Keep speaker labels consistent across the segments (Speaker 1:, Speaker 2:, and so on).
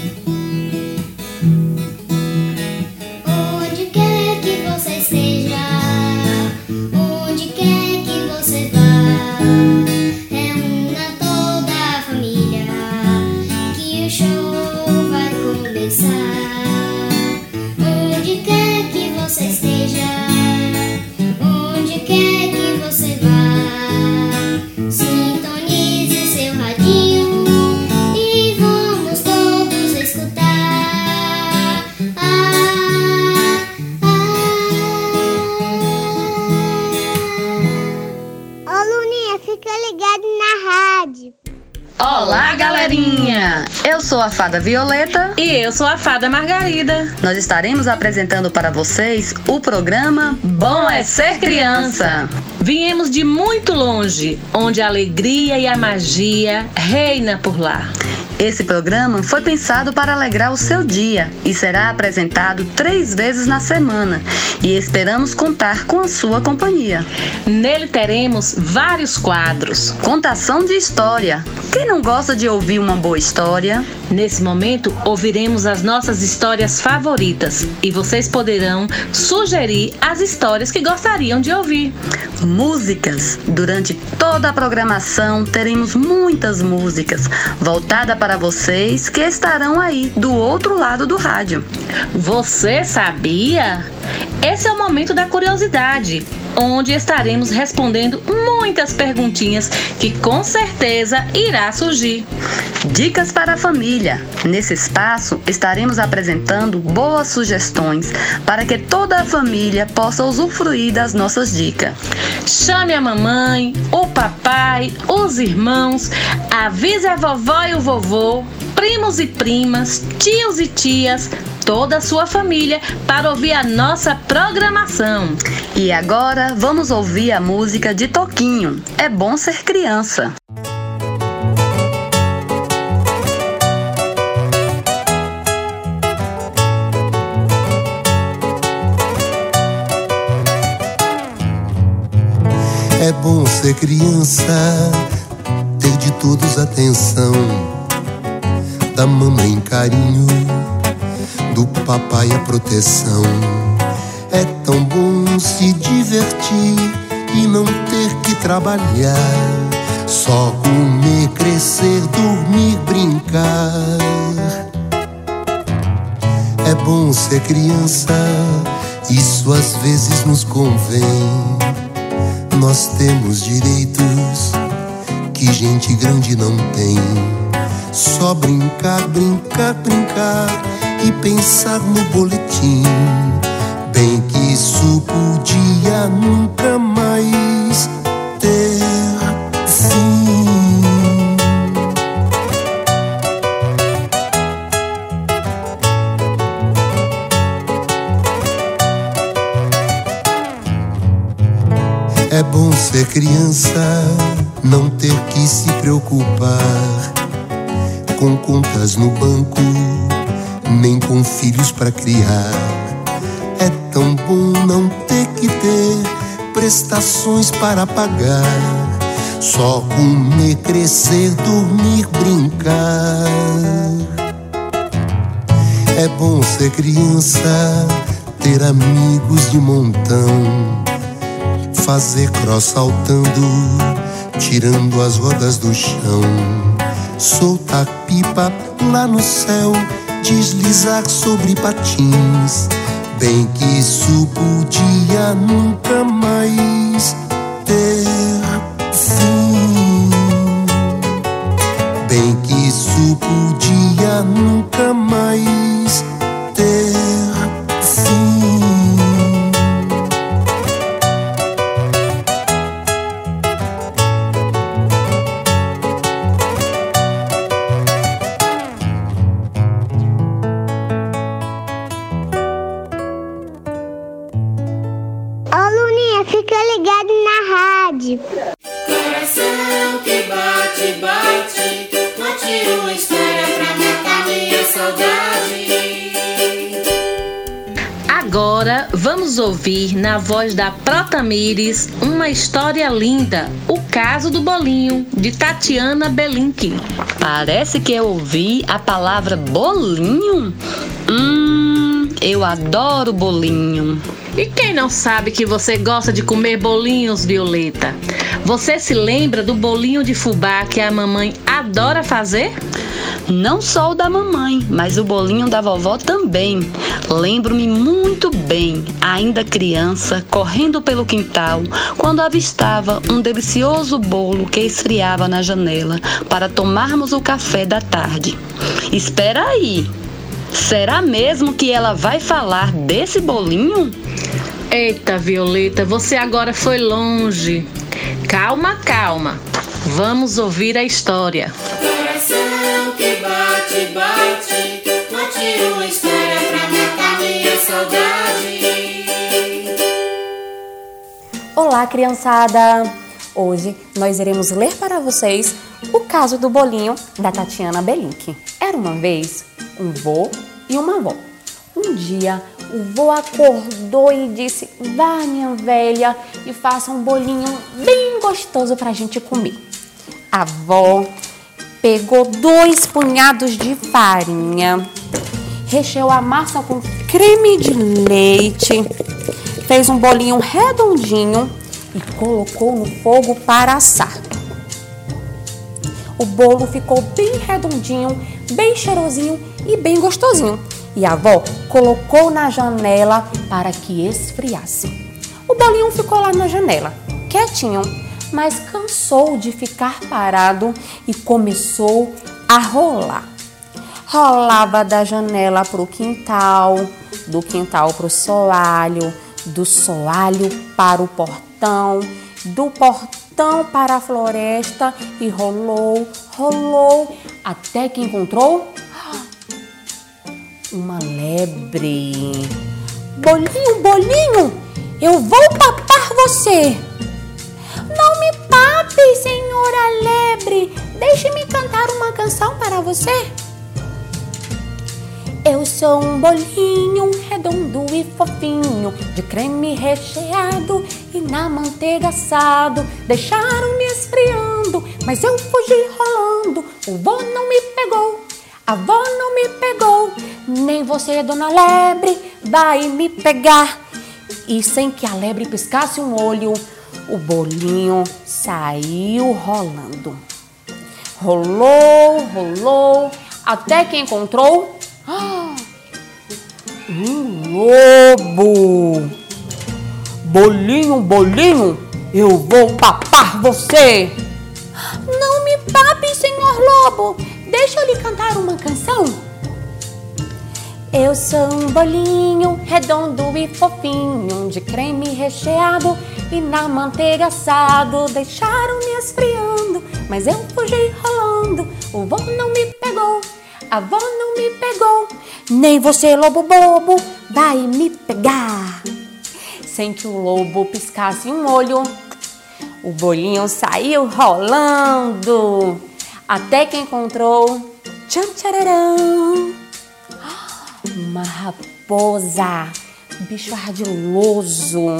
Speaker 1: sou a fada Violeta.
Speaker 2: E eu sou a fada Margarida.
Speaker 1: Nós estaremos apresentando para vocês o programa
Speaker 2: Bom é Ser Criança. Viemos de muito longe, onde a alegria e a magia reina por lá.
Speaker 1: Esse programa foi pensado para alegrar o seu dia e será apresentado três vezes na semana e esperamos contar com a sua companhia.
Speaker 2: Nele teremos vários quadros.
Speaker 1: Contação de história. Quem não gosta de ouvir uma boa história?
Speaker 2: Nesse momento, ouviremos as nossas histórias favoritas e vocês poderão sugerir as histórias que gostariam de ouvir.
Speaker 1: Músicas. Durante toda a programação teremos muitas músicas voltada para vocês que estarão aí do outro lado do rádio.
Speaker 2: Você sabia? Esse é o momento da curiosidade onde estaremos respondendo muitas perguntinhas que com certeza irá surgir.
Speaker 1: Dicas para a família. Nesse espaço estaremos apresentando boas sugestões para que toda a família possa usufruir das nossas dicas.
Speaker 2: Chame a mamãe, o papai, os irmãos, avise a vovó e o vovô, primos e primas, tios e tias, toda a sua família para ouvir a nossa programação.
Speaker 1: E agora vamos ouvir a música de Toquinho. É bom ser criança.
Speaker 3: É bom ser criança, ter de todos atenção, da mamãe carinho do papai a proteção. É tão bom se divertir e não ter que trabalhar. Só comer, crescer, dormir, brincar. É bom ser criança, isso às vezes nos convém. Nós temos direitos que gente grande não tem. Só brincar, brincar, brincar e pensar no boletim. Bem que isso podia nunca mais ter fim. É bom ser criança, não ter que se preocupar com contas no banco nem com filhos para criar. É tão bom não ter que ter prestações para pagar. Só comer, crescer, dormir, brincar. É bom ser criança, ter amigos de montão, fazer cross saltando, tirando as rodas do chão, soltar pipa lá no céu deslizar sobre patins. Bem que isso podia nunca
Speaker 2: Protamires uma história linda, o Caso do Bolinho, de Tatiana Belinque.
Speaker 1: Parece que eu ouvi a palavra bolinho. Hum, eu adoro bolinho.
Speaker 2: E quem não sabe que você gosta de comer bolinhos, Violeta? Você se lembra do bolinho de fubá que a mamãe adora fazer?
Speaker 1: Não só o da mamãe, mas o bolinho da vovó também. Lembro-me muito bem, ainda criança, correndo pelo quintal, quando avistava um delicioso bolo que esfriava na janela para tomarmos o café da tarde. Espera aí! Será mesmo que ela vai falar desse bolinho?
Speaker 2: Eita, Violeta, você agora foi longe. Calma, calma. Vamos ouvir a história.
Speaker 4: Coração que bate, bate, conte uma história pra matar minha saudade.
Speaker 5: Olá, criançada! Hoje nós iremos ler para vocês o caso do bolinho da Tatiana Belink. Era uma vez um vô e uma avó. Um dia o vô acordou e disse: Vá, minha velha, e faça um bolinho bem gostoso para a gente comer. A avó pegou dois punhados de farinha, recheou a massa com creme de leite, fez um bolinho redondinho e colocou no fogo para assar. O bolo ficou bem redondinho, bem cheirosinho e bem gostosinho. E a avó colocou na janela para que esfriasse. O bolinho ficou lá na janela, quietinho, mas cansou de ficar parado e começou a rolar. Rolava da janela para o quintal, do quintal para o soalho, do soalho para o portão, do portão para a floresta e rolou, rolou, até que encontrou uma lebre. Bolinho, bolinho, eu vou papar você. Não me pape, senhora lebre. Deixe-me cantar uma canção para você. Eu sou um bolinho redondo e fofinho, de creme recheado e na manteiga assado. Deixaram-me esfriando, mas eu fugi rolando. O vô não me pegou, a avó não me pegou, nem você, dona Lebre, vai me pegar. E sem que a lebre piscasse um olho, o bolinho saiu rolando. Rolou, rolou, até que encontrou um lobo. Bolinho, bolinho, eu vou papar você. Não me pape, senhor lobo. Deixa eu lhe cantar uma canção. Eu sou um bolinho redondo e fofinho, de creme recheado e na manteiga assado. Deixaram-me esfriando, mas eu fugi rolando. O vô não me pegou, a avó não me pegou, nem você, lobo bobo, vai me pegar. Sem que o lobo piscasse um olho, o bolinho saiu rolando, até que encontrou tchan tchararão, uma raposa, bicho ardiloso.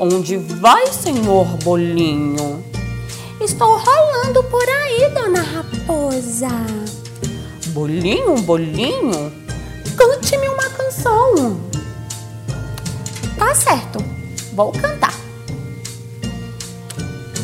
Speaker 5: Onde vai, senhor bolinho? Estou rolando por aí, dona raposa. Bolinho, bolinho, cante-me uma canção. Tá certo, vou cantar.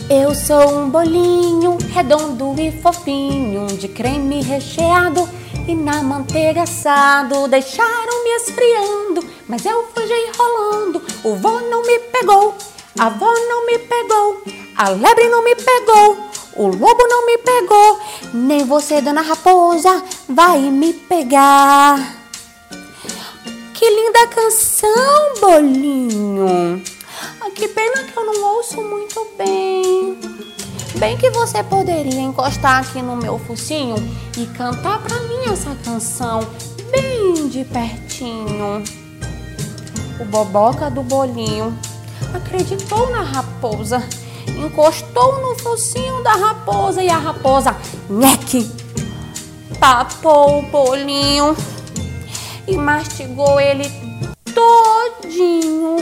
Speaker 5: Eu sou um bolinho redondo e fofinho, de creme recheado e na manteiga assado. Deixaram-me esfriando, mas eu fugi rolando. O vô não me pegou, a avó não me pegou, a lebre não me pegou, o lobo não me pegou, nem você, dona raposa, vai me pegar. Que linda canção, bolinho. Ah, que pena que eu não ouço muito bem. Bem que você poderia encostar aqui no meu focinho e cantar pra mim essa canção bem de pertinho. O boboca do bolinho acreditou na raposa, encostou no focinho da raposa e a raposa, nheque, papou o bolinho e mastigou ele todinho.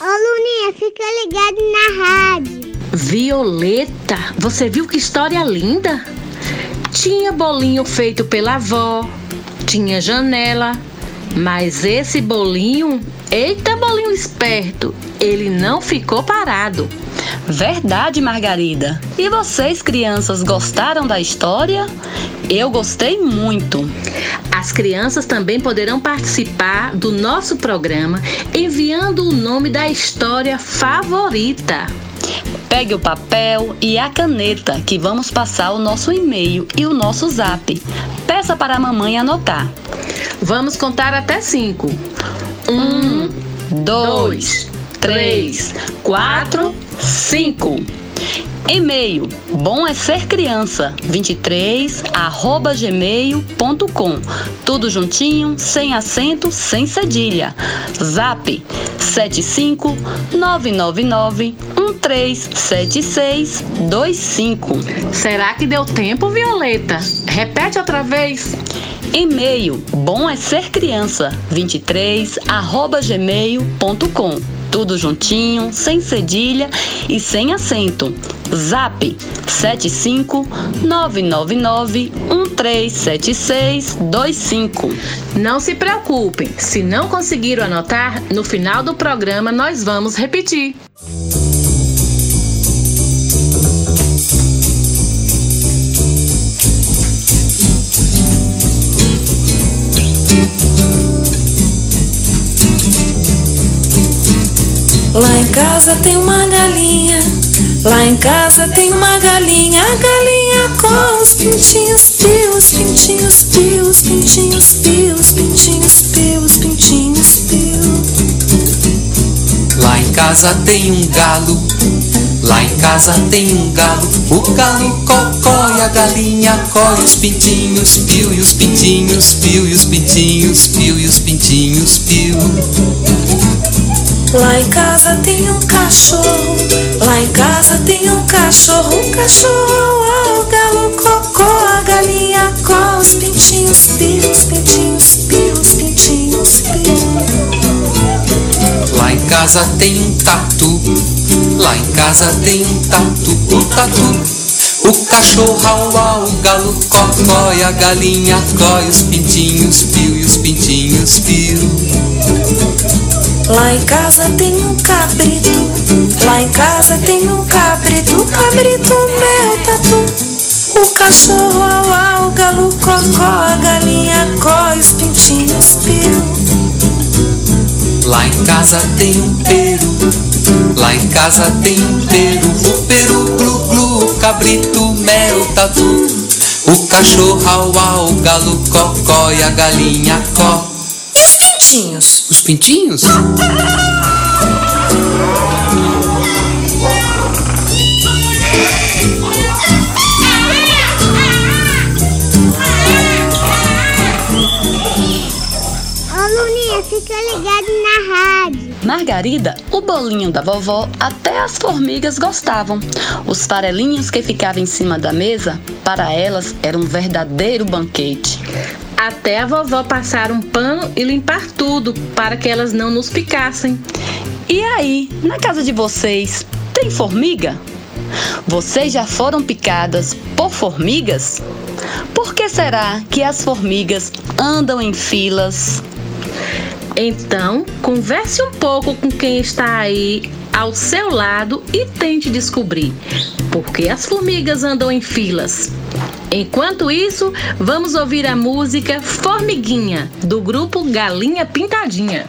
Speaker 6: Ô Luninha, fica ligado na rádio.
Speaker 2: Violeta, você viu que história linda? Tinha bolinho feito pela avó, tinha janela, mas esse bolinho, eita bolinho esperto, ele não ficou parado.
Speaker 1: Verdade, Margarida. E vocês, crianças, gostaram da história? Eu gostei muito.
Speaker 2: As crianças também poderão participar do nosso programa enviando o nome da história favorita.
Speaker 1: Pegue o papel e a caneta que vamos passar o nosso e-mail e o nosso zap. Peça para a mamãe anotar.
Speaker 2: Vamos contar até cinco. Um, dois, três, quatro, cinco.
Speaker 1: E-mail bom é ser criança 23 arroba gmail.com tudo juntinho, sem acento, sem cedilha. Zap 75 999 1376 25.
Speaker 2: Será que deu tempo, Violeta? Repete outra vez.
Speaker 1: E-mail bom é ser criança 23 arroba gmail.com tudo juntinho, sem cedilha e sem acento. Zap 75 999 1376 25.
Speaker 2: Não se preocupem, se não conseguiram anotar, no final do programa nós vamos repetir.
Speaker 7: Casa tem uma galinha, lá em casa tem uma galinha, a galinha com os pintinhos, pios, pintinhos, pios, pintinhos, pios, pintinhos, pios, pintinhos, pios.
Speaker 8: Lá em casa tem um galo, lá em casa tem um galo. O galo cocó e a galinha coi os pintinhos, pio e os pintinhos, pio e os pintinhos, pio e os pintinhos, pio.
Speaker 7: Lá em casa tem um cachorro, lá em casa tem um cachorro, o cachorro é o galo cocô, a galinha com os pintinhos, pios, pintinhos, pios, pintinhos, pios.
Speaker 8: Lá em casa tem um tatu, lá em casa tem um tatu, o tatu. O cachorro au au, o galo cocó e a galinha coi os pintinhos, pio e os pintinhos, pio.
Speaker 7: Lá em casa tem um cabrito, lá em casa tem um cabrito, cabrito meu tatu. O cachorro au au, galo cocó, a galinha coi os pintinhos, piu.
Speaker 8: Lá em casa tem um peru, lá em casa tem um peru, o peru glu glu, cabrito mel tatu. O cachorro au au, galo cocó e a galinha có.
Speaker 7: Pintinhos.
Speaker 8: Os pintinhos?
Speaker 9: Ô Luninha, fica ligado na rádio.
Speaker 1: Margarida, o bolinho da vovó, até as formigas gostavam. Os farelinhos que ficavam em cima da mesa, para elas era um verdadeiro banquete.
Speaker 2: Até a vovó passar um pano e limpar tudo para que elas não nos picassem.
Speaker 1: E aí, na casa de vocês, tem formiga? Vocês já foram picadas por formigas? Por que será que as formigas andam em filas?
Speaker 2: Então, converse um pouco com quem está aí ao seu lado e tente descobrir por que as formigas andam em filas. Enquanto isso, vamos ouvir a música Formiguinha, do grupo Galinha Pintadinha.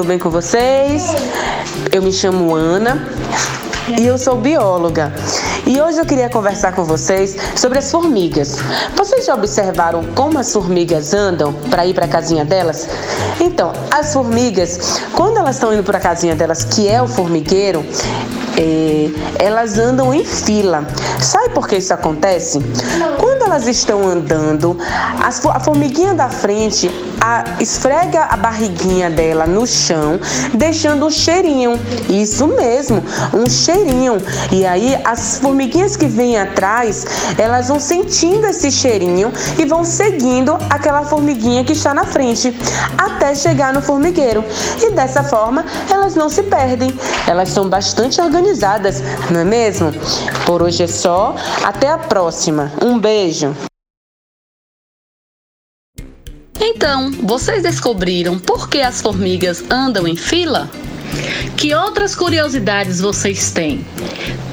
Speaker 10: Tudo bem com vocês? Eu me chamo Ana e eu sou bióloga. E hoje eu queria conversar com vocês sobre as formigas. Vocês já observaram como as formigas andam para ir para a casinha delas? Então, as formigas, quando elas estão indo para a casinha delas, que é o formigueiro, é, elas andam em fila. Sabe por que isso acontece? Quando elas estão andando, a formiguinha da frente a, esfrega a barriguinha dela no chão, deixando um cheirinho. Isso mesmo, um cheirinho. E aí as formiguinhas que vêm atrás, elas vão sentindo esse cheirinho e vão seguindo aquela formiguinha que está na frente, até chegar no formigueiro. E dessa forma, elas não se perdem. Elas são bastante organizadas, não é mesmo? Por hoje é só. Até a próxima. Um beijo.
Speaker 1: Então, vocês descobriram por que as formigas andam em fila?
Speaker 2: Que outras curiosidades vocês têm?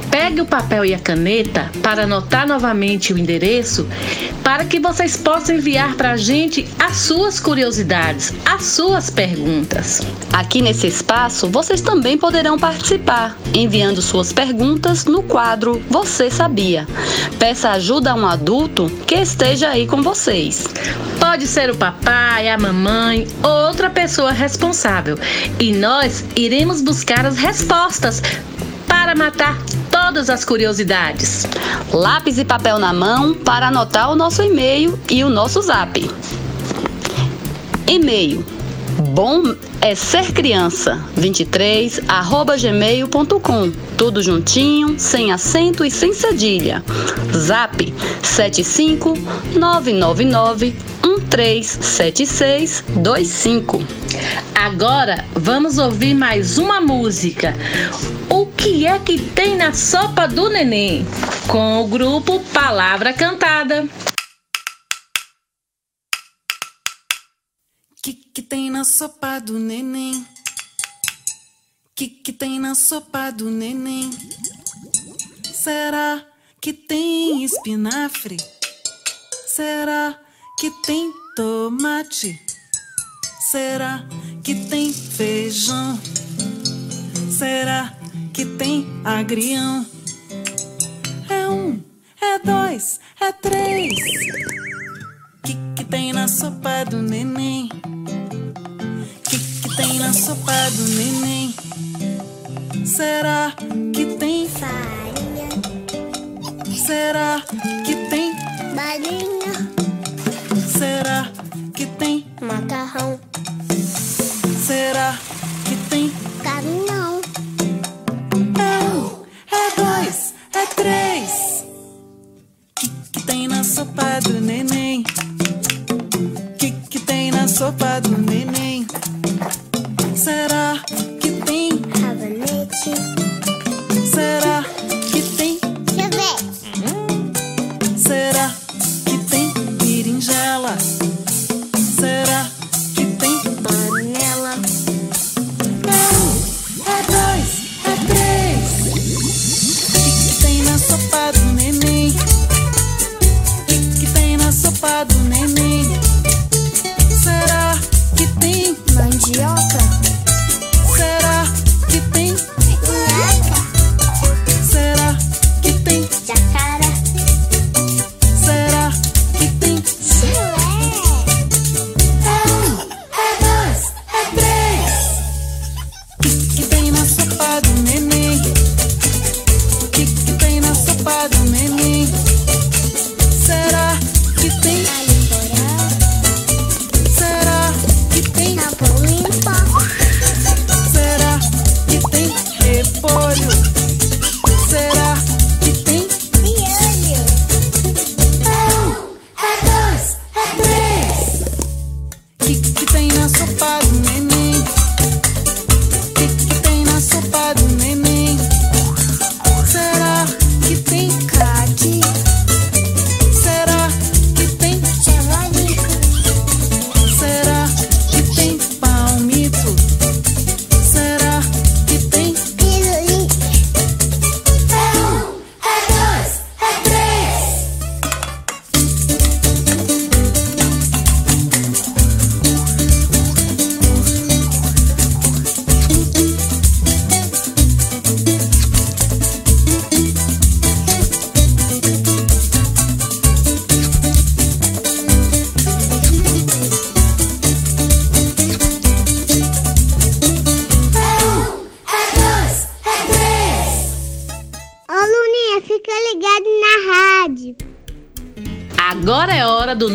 Speaker 2: Pegue o papel e a caneta para anotar novamente o endereço para que vocês possam enviar para a gente as suas curiosidades, as suas perguntas.
Speaker 1: Aqui nesse espaço, vocês também poderão participar, enviando suas perguntas no quadro Você Sabia. Peça ajuda a um adulto que esteja aí com vocês.
Speaker 2: Pode ser o papai, a mamãe ou outra pessoa responsável. E nós iremos buscar as respostas para matar todas as curiosidades.
Speaker 1: Lápis e papel na mão para anotar o nosso e-mail e o nosso zap. E-mail bom é ser criança 23 arroba gmail.com tudo juntinho sem acento e sem cedilha zap 75 999 137625
Speaker 2: Agora vamos ouvir mais uma música. Que é que tem na sopa do neném? Com o grupo Palavra Cantada.
Speaker 6: Que que tem na sopa do neném? Que que tem na sopa do neném? Será que tem espinafre? Será que tem tomate? Será que tem feijão? Será que tem agrião? É um, é dois, é três. Que que tem na sopa do neném? Que que tem na sopa do neném? Será que tem
Speaker 9: Farinha,
Speaker 6: Será que tem?
Speaker 9: balinha,
Speaker 6: Será que tem?
Speaker 9: macarrão,
Speaker 6: Será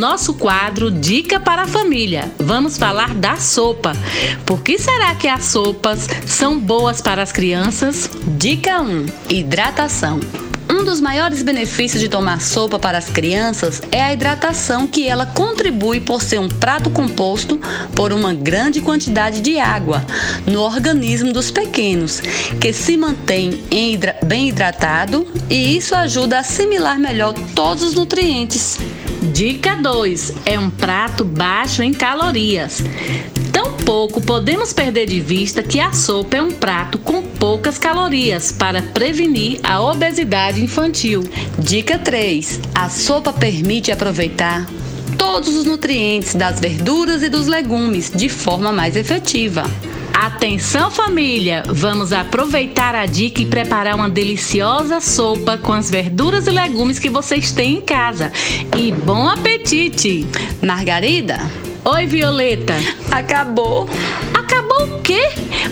Speaker 2: nosso quadro Dica para a Família. Vamos falar da sopa. Por que será que as sopas são boas para as crianças?
Speaker 1: Dica 1: Hidratação. Um dos maiores benefícios de tomar sopa para as crianças é a hidratação que ela contribui por ser um prato composto por uma grande quantidade de água no organismo dos pequenos, que se mantém bem hidratado e isso ajuda a assimilar melhor todos os nutrientes.
Speaker 2: Dica 2: é um prato baixo em calorias. Tampouco podemos perder de vista que a sopa é um prato com poucas calorias para prevenir a obesidade infantil.
Speaker 1: Dica 3: a sopa permite aproveitar todos os nutrientes das verduras e dos legumes de forma mais efetiva.
Speaker 2: Atenção família, vamos aproveitar a dica e preparar uma deliciosa sopa com as verduras e legumes que vocês têm em casa. E bom apetite!
Speaker 1: Margarida?
Speaker 2: Oi, Violeta.
Speaker 1: Acabou.
Speaker 2: Acabou o quê?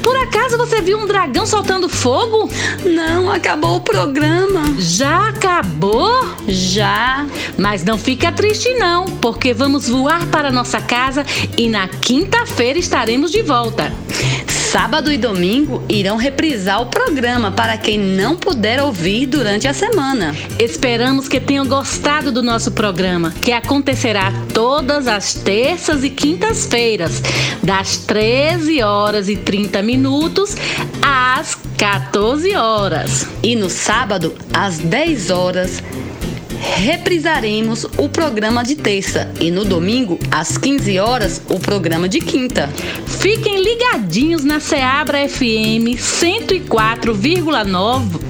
Speaker 2: Por acaso você viu um dragão soltando fogo?
Speaker 1: Não, acabou o programa.
Speaker 2: Já acabou?
Speaker 1: Já.
Speaker 2: Mas não fica triste não, porque vamos voar para nossa casa e na quinta-feira estaremos de volta.
Speaker 1: Sábado e domingo irão reprisar o programa para quem não puder ouvir durante a semana.
Speaker 2: Esperamos que tenham gostado do nosso programa, que acontecerá todas as terças e quintas-feiras, das 13 horas e 30 minutos às 14 horas.
Speaker 1: E no sábado, às 10 horas, reprisaremos o programa de terça e no domingo, às 15 horas, o programa de quinta.
Speaker 2: Fiquem ligadinhos na Seabra FM 104,9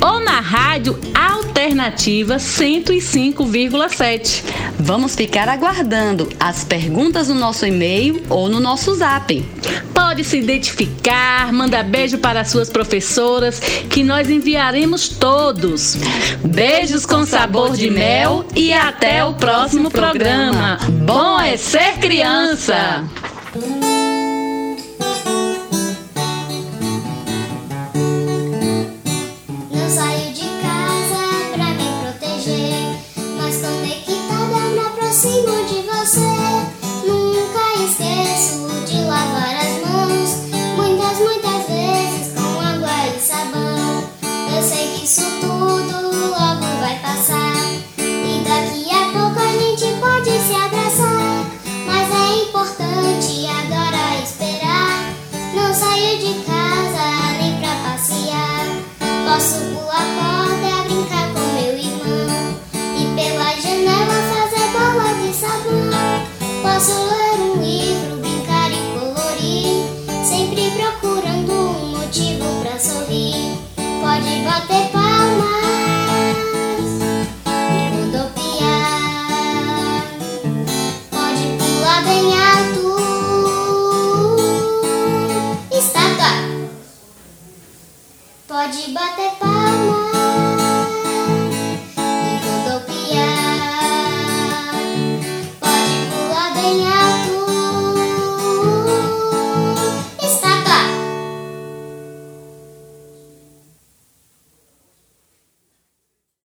Speaker 2: ou na rádio Alternativa 105,7.
Speaker 1: Vamos ficar aguardando as perguntas no nosso e-mail ou no nosso zap.
Speaker 2: Pode se identificar, manda beijo para suas professoras que nós enviaremos todos. Beijos com sabor de mel e até o próximo programa. Bom é ser criança!
Speaker 9: te pasa.